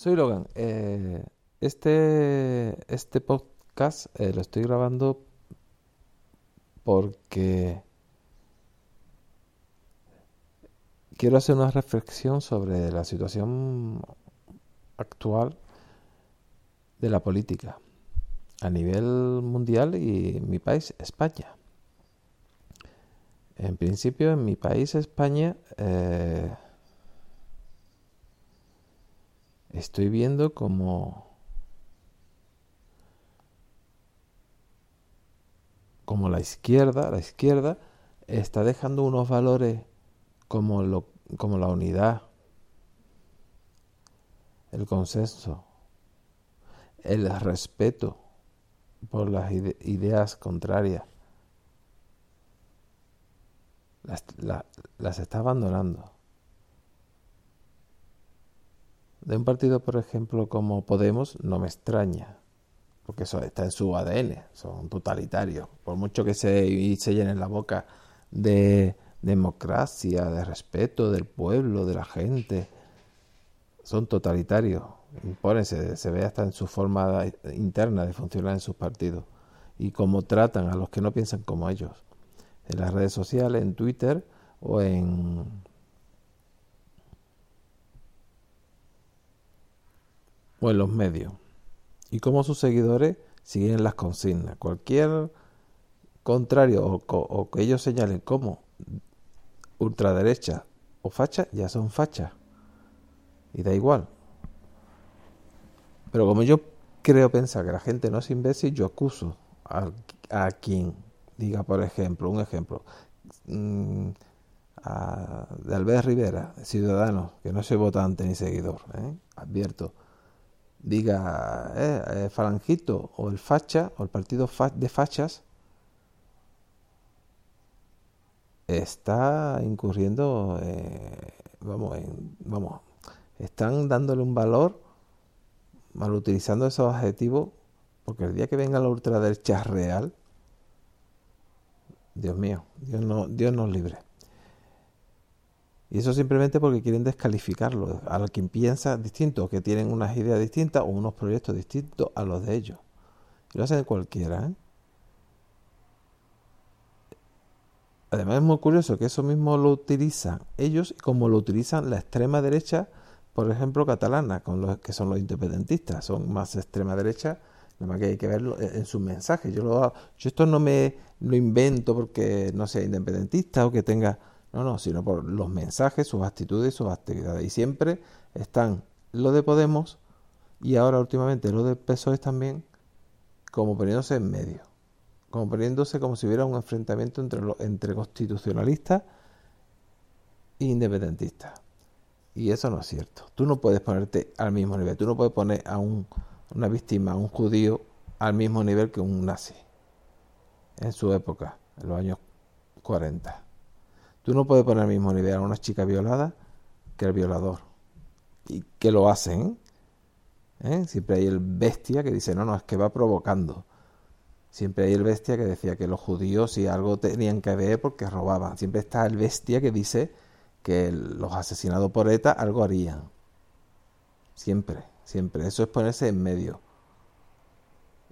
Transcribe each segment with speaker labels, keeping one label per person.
Speaker 1: Soy Logan. Eh, este, este podcast eh, lo estoy grabando porque quiero hacer una reflexión sobre la situación actual de la política a nivel mundial y mi país, España. En principio, en mi país, España, eh, estoy viendo como como la izquierda, la izquierda está dejando unos valores como lo, como la unidad, el consenso, el respeto por las ideas contrarias, las, las está abandonando. De un partido, por ejemplo, como Podemos, no me extraña, porque eso está en su ADN, son totalitarios. Por mucho que se, se llenen la boca de democracia, de respeto del pueblo, de la gente, son totalitarios. Impónense, se ve hasta en su forma interna de funcionar en sus partidos y cómo tratan a los que no piensan como ellos. En las redes sociales, en Twitter o en o en los medios. Y como sus seguidores siguen las consignas. Cualquier contrario o, que ellos señalen como ultraderecha o facha, ya son fachas. Y da igual. Pero como yo creo pensar que la gente no es imbécil, yo acuso a, a quien diga, por ejemplo, un ejemplo, mm, de Albert Rivera, ciudadano, que no soy votante ni seguidor, ¿eh? advierto, diga eh, eh, Falangito o el Facha o el partido de fachas está incurriendo, eh, vamos, vamos, están dándole un valor mal utilizando esos adjetivos, porque el día que venga la ultraderecha real, Dios mío, Dios, no, Dios nos libre. Y eso simplemente porque quieren descalificarlo a quien piensa distinto, que tienen unas ideas distintas o unos proyectos distintos a los de ellos. Y lo hacen cualquiera. ¿eh? Además es muy curioso que eso mismo lo utilizan ellos como lo utilizan la extrema derecha, por ejemplo, catalana, con los que son los independentistas, son más extrema derecha, nada más que hay que verlo en sus mensajes. Yo, lo, yo esto no me lo invento porque no sea independentista o que tenga no, no, sino por los mensajes, sus actitudes sus actividades. Y siempre están lo de Podemos y ahora últimamente lo de PSOE también como poniéndose en medio, como poniéndose como si hubiera un enfrentamiento entre, entre constitucionalistas e independentistas. Y eso no es cierto. Tú no puedes ponerte al mismo nivel. Tú no puedes poner a un, una víctima, a un judío, al mismo nivel que un nazi en su época, en los años 40. Tú no puedes poner al mismo nivel a una chica violada que el violador. Y que lo hacen. ¿eh? Siempre hay el bestia que dice, no, no, es que va provocando. Siempre hay el bestia que decía que los judíos si algo tenían que ver porque robaban. Siempre está el bestia que dice que los asesinados por ETA algo harían. Siempre, siempre. Eso es ponerse en medio.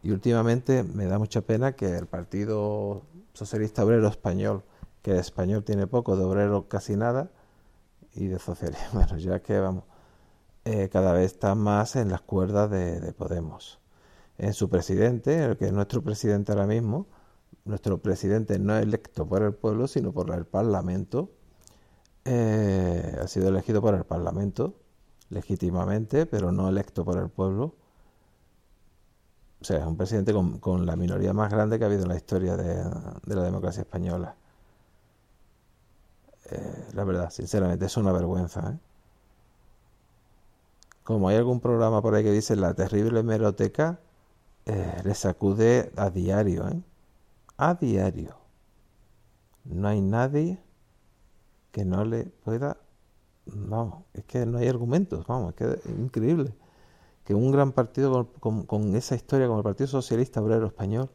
Speaker 1: Y últimamente me da mucha pena que el Partido Socialista Obrero Español que el español tiene poco, de obrero casi nada, y de socialismo. Bueno, ya que vamos, eh, cada vez está más en las cuerdas de, Podemos. En su presidente, el que es nuestro presidente ahora mismo, nuestro presidente no es electo por el pueblo, sino por el Parlamento. Eh, ha sido elegido por el Parlamento legítimamente, pero no electo por el pueblo. O sea, es un presidente con, la minoría más grande que ha habido en la historia de, la democracia española. Eh, la verdad, sinceramente, es una vergüenza. ¿eh? Como hay algún programa por ahí que dice la terrible hemeroteca, eh, le sacude a diario, ¿eh? A diario. No hay nadie que no le pueda... Vamos, es que no hay argumentos, vamos, es que es increíble que un gran partido con, esa historia como el Partido Socialista Obrero Español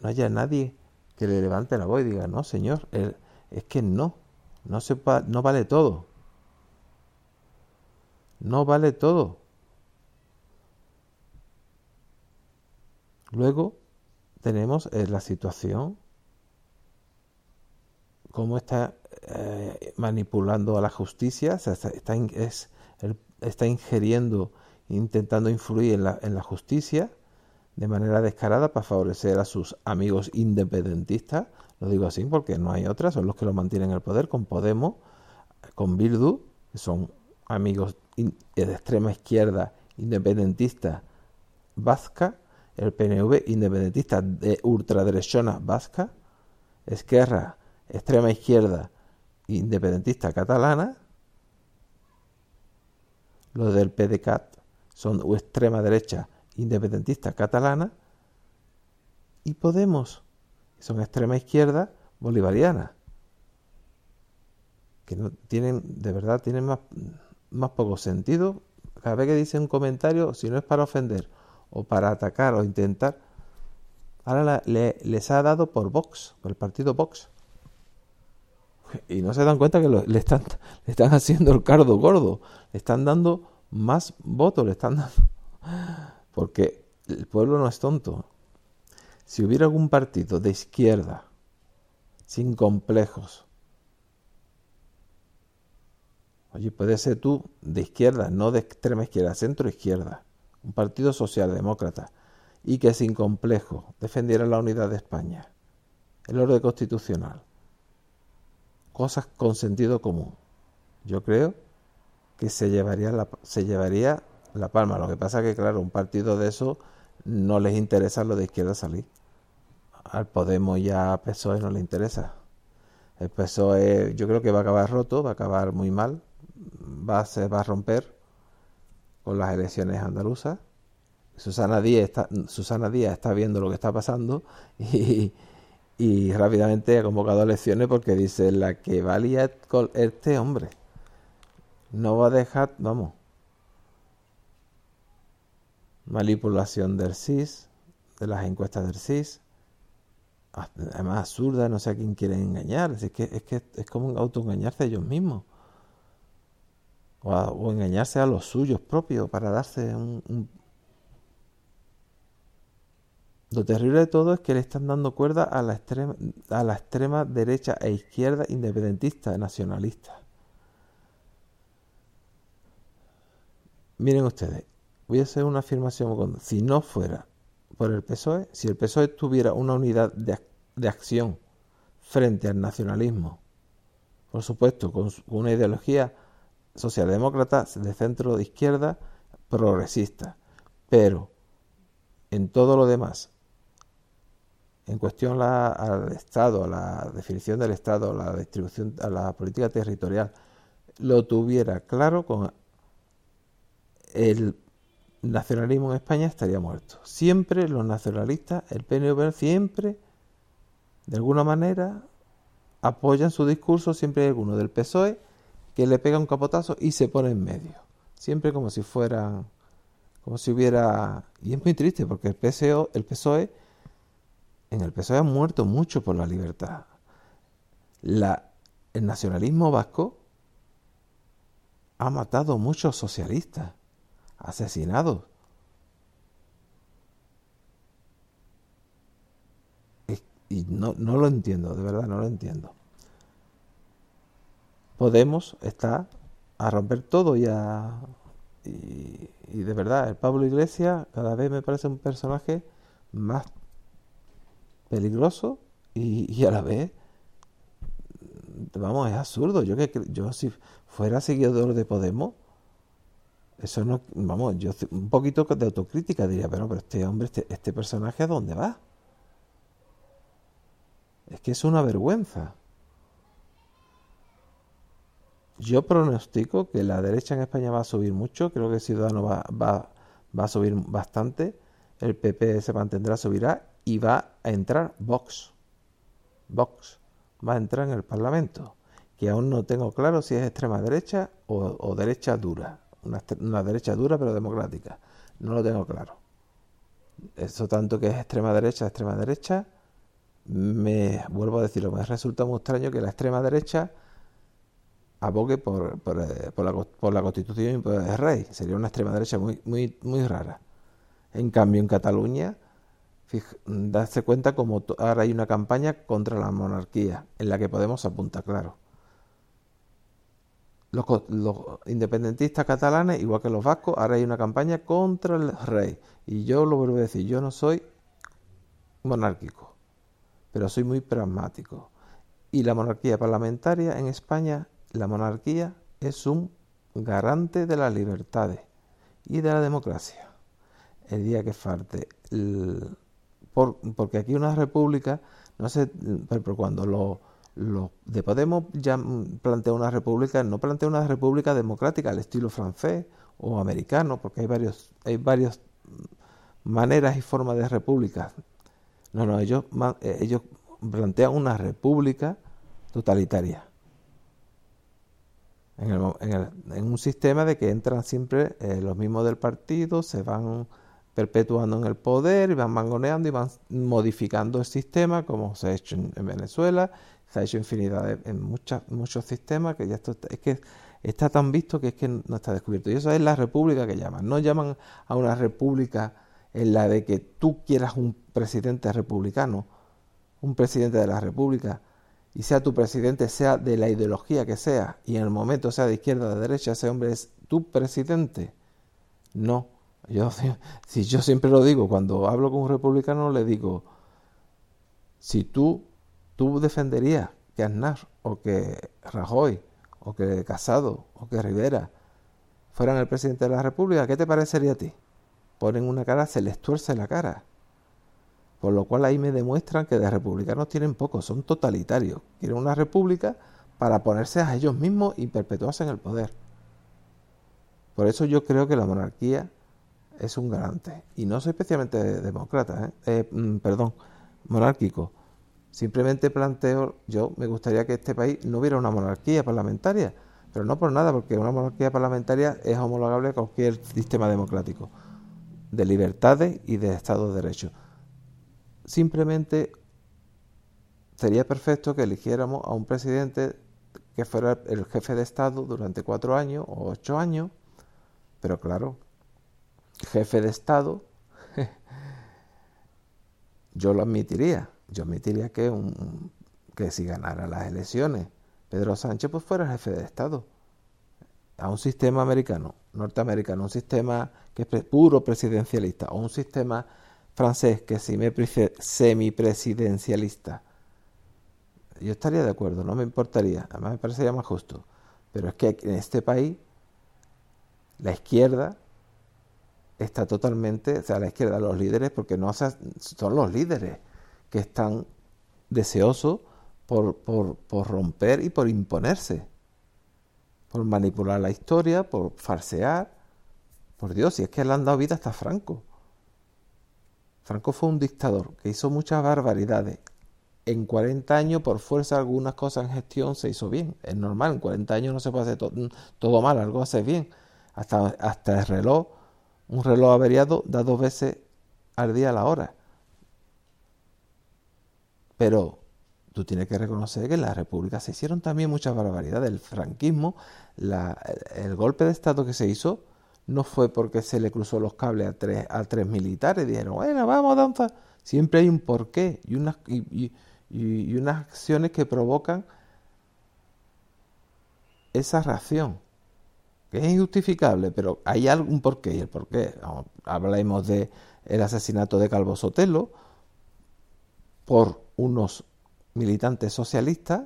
Speaker 1: no haya nadie que le levante la voz y diga, no, señor, es que no, no, se no vale todo. No vale todo. Luego tenemos eh, la situación, cómo está eh, manipulando a la justicia, está, es, está ingiriendo, intentando influir en la, en la justicia de manera descarada para favorecer a sus amigos independentistas. Lo digo así porque no hay otras, son los que lo mantienen en el poder, con Podemos, con Bildu, que son amigos de extrema izquierda independentista vasca, el PNV independentista de ultraderechona vasca, Esquerra, extrema izquierda independentista catalana, los del PDCAT son extrema derecha independentista catalana, y Podemos, son extrema izquierda bolivariana, que no tienen, de verdad, tienen más, más poco sentido. Cada vez que dicen un comentario, si no es para ofender o para atacar o intentar, ahora les ha dado por Vox, por el partido Vox. Y no se dan cuenta que le, están, le están haciendo el cardo gordo, le están dando más votos, le están dando... Porque el pueblo no es tonto. Si hubiera algún partido de izquierda, sin complejos, oye, puede ser tú de izquierda, no de extrema izquierda, centro izquierda, un partido socialdemócrata, y que sin complejo defendiera la unidad de España, el orden constitucional, cosas con sentido común. Yo creo que se llevaría la, se llevaría la palma. Lo que pasa es que, claro, un partido de eso no les interesa lo de izquierda salir. Al Podemos y a PSOE no le interesa. El PSOE yo creo que va a acabar roto, va a acabar muy mal, va a, se va a romper con las elecciones andaluzas. Susana Díaz está, Susana Díaz está viendo lo que está pasando y, y rápidamente ha convocado elecciones porque dice la que valía este hombre no va a dejar, vamos, manipulación del CIS, de las encuestas del CIS, además absurda, no sé a quién quieren engañar, es que es, que es como autoengañarse a ellos mismos, o, engañarse a los suyos propios para darse un, lo terrible de todo es que le están dando cuerda a la extrema, a la extrema derecha e izquierda independentista, nacionalista. Miren ustedes, voy a hacer una afirmación. Si no fuera por el PSOE, si el PSOE tuviera una unidad de, de acción frente al nacionalismo, por supuesto, con una ideología socialdemócrata de centro de izquierda progresista, pero en todo lo demás en cuestión al Estado, a la definición del Estado, a la distribución, a la política territorial, lo tuviera claro con el nacionalismo en España estaría muerto. Siempre los nacionalistas, el PNV siempre, de alguna manera, apoyan su discurso, siempre hay alguno del PSOE que le pega un capotazo y se pone en medio. Siempre como si fuera, como si hubiera... Y es muy triste porque el, PSO, el PSOE en el PSOE han muerto mucho por la libertad. La, el nacionalismo vasco ha matado muchos socialistas, asesinados. Y, no, no lo entiendo, de verdad no lo entiendo. Podemos está a romper todo y a... Y, y de verdad, el Pablo Iglesias cada vez me parece un personaje más peligroso y, a la vez, vamos, es absurdo. Yo que yo si fuera seguidor de Podemos, eso no, vamos, yo un poquito de autocrítica diría, pero, pero este hombre, este, este personaje, ¿a dónde va? Es que es una vergüenza. Yo pronostico que la derecha en España va a subir mucho, creo que Ciudadanos va, va, va a subir bastante, el PP se mantendrá, subirá y va a entrar Vox. Vox va a entrar en el Parlamento, que aún no tengo claro si es extrema derecha o, derecha dura, una, derecha dura pero democrática, no lo tengo claro. Eso tanto que es extrema derecha, extrema derecha, me vuelvo a decirlo, me resulta muy extraño que la extrema derecha abogue por, por, eh, por, la, por la, constitución y por el rey. Sería una extrema derecha muy, muy, muy rara. En cambio, en Cataluña, darse cuenta como ahora hay una campaña contra la monarquía, en la que Podemos apunta, claro. Los, los, independentistas catalanes, igual que los vascos, ahora hay una campaña contra el rey. Y yo lo vuelvo a decir, yo no soy monárquico, pero soy muy pragmático. Y la monarquía parlamentaria en España la monarquía es un garante de las libertades y de la democracia. El día que falte, porque aquí una república, no sé, pero cuando lo, de Podemos ya plantea una república, no plantea una república democrática al estilo francés o americano, porque hay varios, hay varias maneras y formas de república. No, no, ellos, eh, ellos plantean una república totalitaria en, un sistema de que entran siempre eh, los mismos del partido, se van perpetuando en el poder y van mangoneando y van modificando el sistema, como se ha hecho en, Venezuela, se ha hecho infinidad en muchos sistemas, que ya esto es que está tan visto que es que no está descubierto. Y eso es la república que llaman. No llaman a una república en la de que tú quieras un presidente republicano, un presidente de la república, y sea tu presidente, sea de la ideología que sea, y en el momento sea de izquierda o de derecha, ese hombre es tu presidente. No. Yo, si yo siempre lo digo, cuando hablo con un republicano le digo, si tú, tú defenderías que Aznar o que Rajoy o que Casado o que Rivera fueran el presidente de la República, ¿qué te parecería a ti? Ponen una cara, se les tuerce la cara. Por lo cual ahí me demuestran que de republicanos tienen poco, son totalitarios. Quieren una república para ponerse a ellos mismos y perpetuarse en el poder. Por eso yo creo que la monarquía es un garante. Y no soy especialmente demócrata, ¿eh? Eh, mm, perdón, monárquico. Simplemente planteo, yo me gustaría que este país no hubiera una monarquía parlamentaria, pero no por nada, porque una monarquía parlamentaria es homologable a cualquier sistema democrático, de libertades y de Estado de Derecho. Simplemente sería perfecto que eligiéramos a un presidente que fuera el jefe de Estado durante cuatro años o ocho años, pero claro, jefe de Estado, yo lo admitiría, yo admitiría que, un, que si ganara las elecciones Pedro Sánchez pues fuera jefe de Estado a un sistema americano, norteamericano, un sistema que es puro presidencialista o un sistema francés que es semipresidencialista. Yo estaría de acuerdo, no me importaría, además me parecería más justo. Pero es que en este país la izquierda está totalmente, o sea, la izquierda, los líderes, porque no son los líderes que están deseosos por, por, por romper y por imponerse, por manipular la historia, por farsear. Por Dios, si es que le han dado vida hasta Franco. Franco fue un dictador que hizo muchas barbaridades. En 40 años, por fuerza, algunas cosas en gestión se hizo bien. Es normal, en 40 años no se puede hacer todo mal, algo hace bien. Hasta, hasta el reloj, un reloj averiado da dos veces al día la hora. Pero tú tienes que reconocer que en la República se hicieron también muchas barbaridades. El franquismo, el golpe de Estado que se hizo, no fue porque se le cruzó los cables a tres, a militares, dijeron, bueno, vamos, danza. Siempre hay un porqué y unas, y, acciones que provocan esa reacción, que es injustificable, pero hay algún porqué, y el porqué, hablamos de el asesinato de Calvo Sotelo por unos militantes socialistas,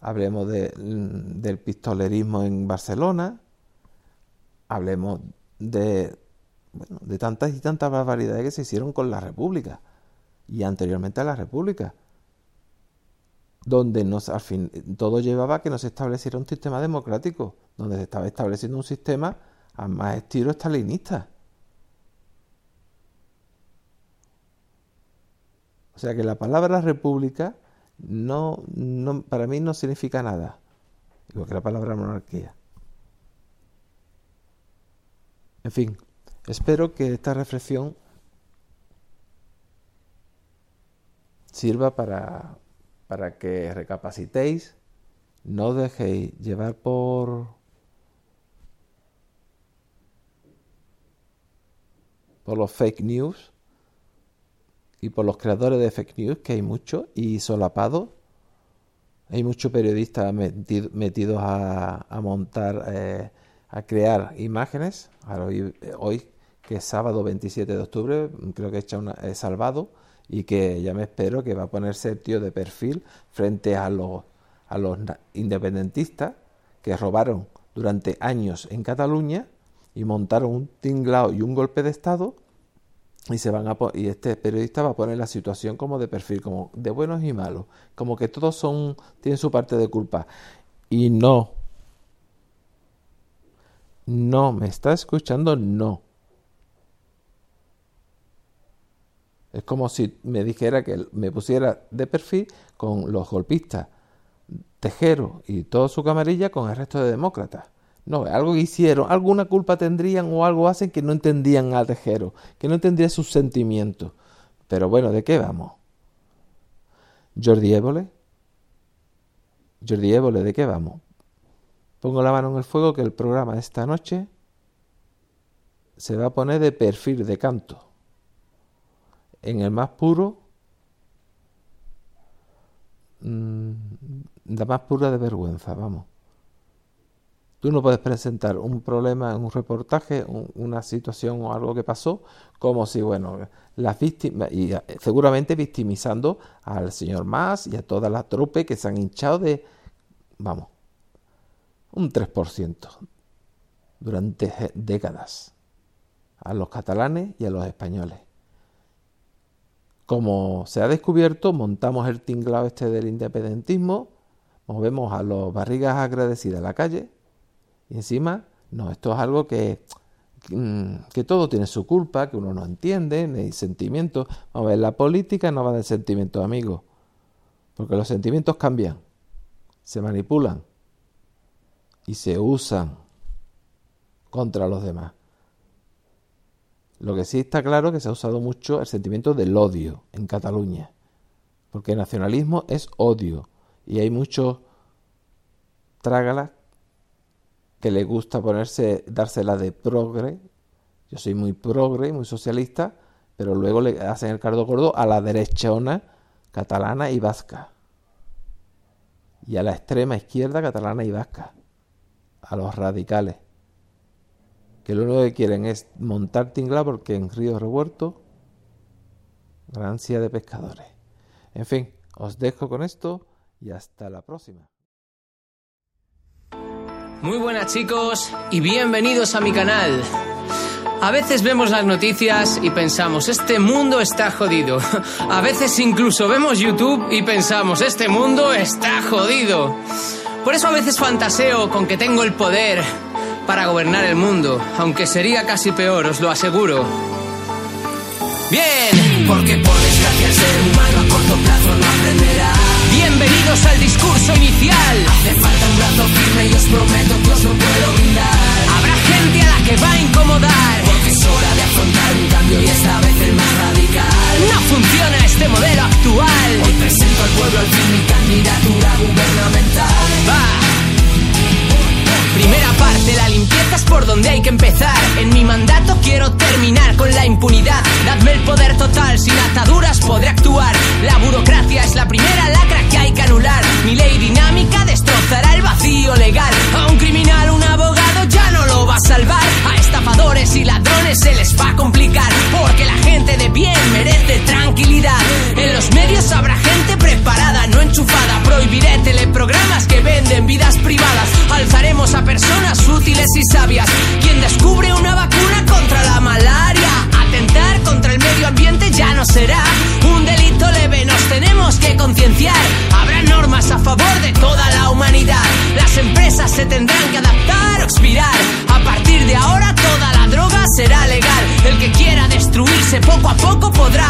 Speaker 1: hablemos del pistolerismo en Barcelona, hablemos de, bueno, de tantas y tantas barbaridades que se hicieron con la República y anteriormente a la República, donde nos, al fin, todo llevaba a que nos estableciera un sistema democrático, donde se estaba estableciendo un sistema a más estilo estalinista. Sea que la palabra república no, para mí no significa nada, igual que la palabra monarquía. En fin, espero que esta reflexión sirva para, para que recapacitéis, no dejéis llevar por por los fake news y por los creadores de fake news, que hay muchos, y solapados. Hay muchos periodistas metidos a, montar, eh, a crear imágenes. hoy, hoy, que es sábado 27 de octubre, creo que he salvado y que ya me espero que va a ponerse el tío de perfil frente a los, a los independentistas que robaron durante años en Cataluña y montaron un tinglao y un golpe de Estado y se van a y este periodista va a poner la situación como de perfil, como de buenos y malos, como que todos son tienen su parte de culpa. Y no. No me está escuchando no. Es como si me dijera que me pusiera de perfil con los golpistas Tejero y toda su camarilla con el resto de demócratas no, algo hicieron, alguna culpa tendrían o algo hacen que no entendían a Tejero, que no entendía sus sentimientos. Pero bueno, ¿de qué vamos? Jordi Évole. Jordi Évole, ¿de qué vamos? Pongo la mano en el fuego que el programa de esta noche se va a poner de perfil de canto. En el más puro, mm, la más pura de vergüenza, vamos. Tú no puedes presentar un problema en un reportaje, una situación o algo que pasó, como si, bueno, las víctimas, y eh, seguramente victimizando al señor Mas y a toda la trope que se han hinchado de, vamos, un 3% durante décadas a los catalanes y a los españoles. Como se ha descubierto, montamos el tinglado este del independentismo, movemos a los barrigas agradecidas a la calle, y encima, no, esto es algo que, mm, que todo tiene su culpa, que uno no entiende, ni sentimientos. Vamos a ver, la política no va de sentimientos, amigos, porque los sentimientos cambian, se manipulan y se usan contra los demás. Lo que sí está claro es que se ha usado mucho el sentimiento del odio en Cataluña, porque el nacionalismo es odio y hay muchos trágalas que le gusta ponerse, dársela de progre. Yo soy muy progre, muy socialista, pero luego le hacen el cardo gordo a la derechona catalana y vasca. Y a la extrema izquierda catalana y vasca. A los radicales. Que lo único que quieren es montar tingla porque en Río Revuelto, grancia de pescadores. En fin, os dejo con esto y hasta la próxima.
Speaker 2: Muy buenas chicos y bienvenidos a mi canal. A veces vemos las noticias y pensamos, este mundo está jodido. A veces incluso vemos YouTube y pensamos, este mundo está jodido. Por eso a veces fantaseo con que tengo el poder para gobernar el mundo, aunque sería casi peor, os lo aseguro. Bien, porque por desgracia el ser humano a corto plazo no aprenderá. Bienvenidos al discurso inicial. Hace falta un brazo firme y os prometo que os lo puedo brindar. Habrá gente a la que va a incomodar. Porque es hora de afrontar un cambio y esta vez el más radical. No funciona este modelo actual. Hoy presento al pueblo al fin mi candidatura gubernamental. Primera parte, la limpieza es por donde hay que empezar. En mi mandato quiero terminar con la impunidad. Dadme el poder total, sin ataduras podré actuar. La burocracia es la primera lacra mi ley dinámica destrozará el vacío legal. A un criminal, un abogado ya no lo va a salvar. A estafadores y ladrones se les va a complicar. Porque la gente de bien merece tranquilidad. En los medios habrá gente preparada, no enchufada. Prohibiré teleprogramas que venden vidas privadas. Alzaremos a personas útiles y sabias. Quien descubre una vacuna contra la malaria medio ambiente ya no será un delito leve, nos tenemos que concienciar. Habrá normas a favor de toda la humanidad. Las empresas se tendrán que adaptar o expirar. A partir de ahora toda la droga será legal. El que quiera destruirse poco a poco podrá,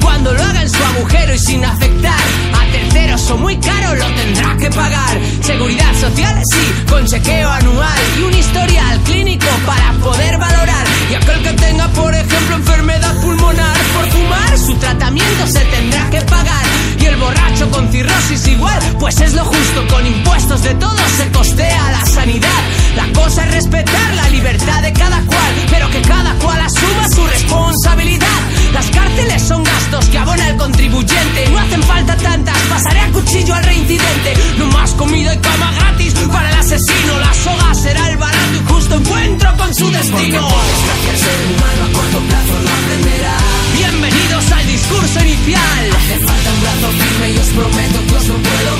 Speaker 2: cuando lo haga en su agujero y sin afectar a terceros o muy caro lo tendrá que pagar. Seguridad social, sí, con chequeo anual y un historial clínico para poder valorar. Y aquel que tenga, por ejemplo, enfermedad pulmonar por fumar, su tratamiento se tendrá que pagar. Y el borracho con cirrosis igual, pues es lo justo, con impuestos de todos se costea la sanidad. La cosa es respetar la libertad de cada cual, pero que cada cual asuma su responsabilidad. Las cárceles son gastos que abona el contribuyente, no hacen falta tantas, pasaré a cuchillo al reincidente. No más comida y cama gratis para el asesino, la soga será el barato y justo encuentro con su destino.
Speaker 3: el ser humano a corto plazo no aprenderá.
Speaker 2: Bienvenidos al discurso inicial.
Speaker 3: Hace falta un brazo firme y os prometo que os lo puedo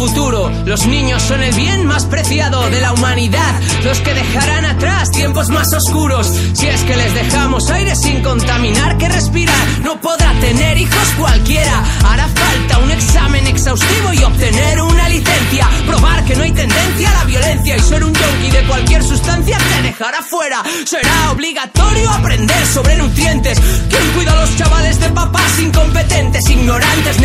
Speaker 2: futuro. Los niños son el bien más preciado de la humanidad. Los que dejarán atrás tiempos más oscuros. Si es que les dejamos aire sin contaminar que respirar. No podrá tener hijos cualquiera. Hará falta un examen exhaustivo y obtener una licencia. Probar que no hay tendencia a la violencia y ser un yonki de cualquier sustancia te dejará fuera. Será obligatorio aprender sobre nutrientes. ¿Quién cuida a los chavales de papás incompetentes, ignorantes,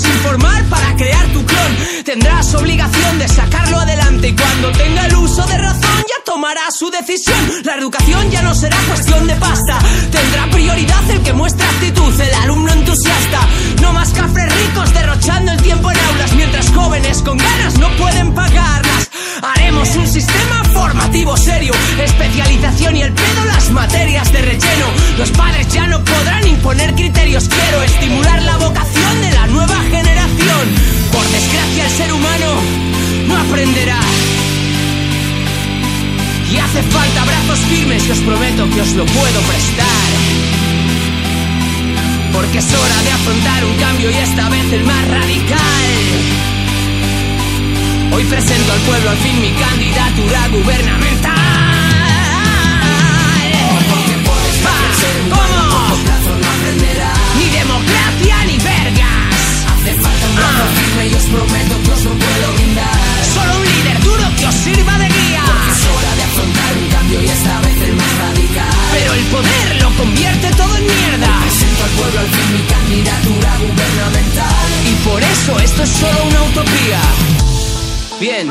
Speaker 2: su mente sin formar para crear tu clon. Tendrás obligación de sacarlo adelante y cuando tenga el uso de razón ya tomará su decisión. La educación ya no será cuestión de pasta, tendrá prioridad el que muestra actitud, el alumno entusiasta. No más cafres ricos derrochando el tiempo en aulas mientras jóvenes con ganas no pueden pagarlas. Haremos un sistema formativo serio, especialización y el pedo las materias de relleno. Los padres ya no podrán imponer criterios, quiero estimular la vocación Y hace falta brazos firmes que os prometo que os lo puedo prestar. Porque es hora de afrontar un cambio y esta vez el más radical. Hoy presento al pueblo al fin mi candidatura gubernamental.
Speaker 3: Porque puedes
Speaker 2: ¿cómo? Ni democracia ni vergas.
Speaker 3: Hace falta un
Speaker 2: Ah.
Speaker 3: firme y os prometo que os lo puedo brindar.
Speaker 2: Solo un líder duro que os sirva de guía.
Speaker 3: Es hora de afrontar un cambio y esta vez el más radical.
Speaker 2: Pero el poder lo convierte todo en mierda.
Speaker 3: Presento al pueblo al fin mi candidatura gubernamental.
Speaker 2: Y por eso esto es solo una utopía. Bien,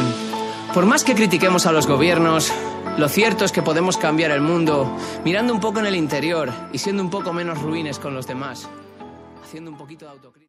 Speaker 2: por más que critiquemos a los gobiernos, lo cierto es que podemos cambiar el mundo mirando un poco en el interior y siendo un poco menos ruines con los demás. Haciendo un poquito de autocrítica.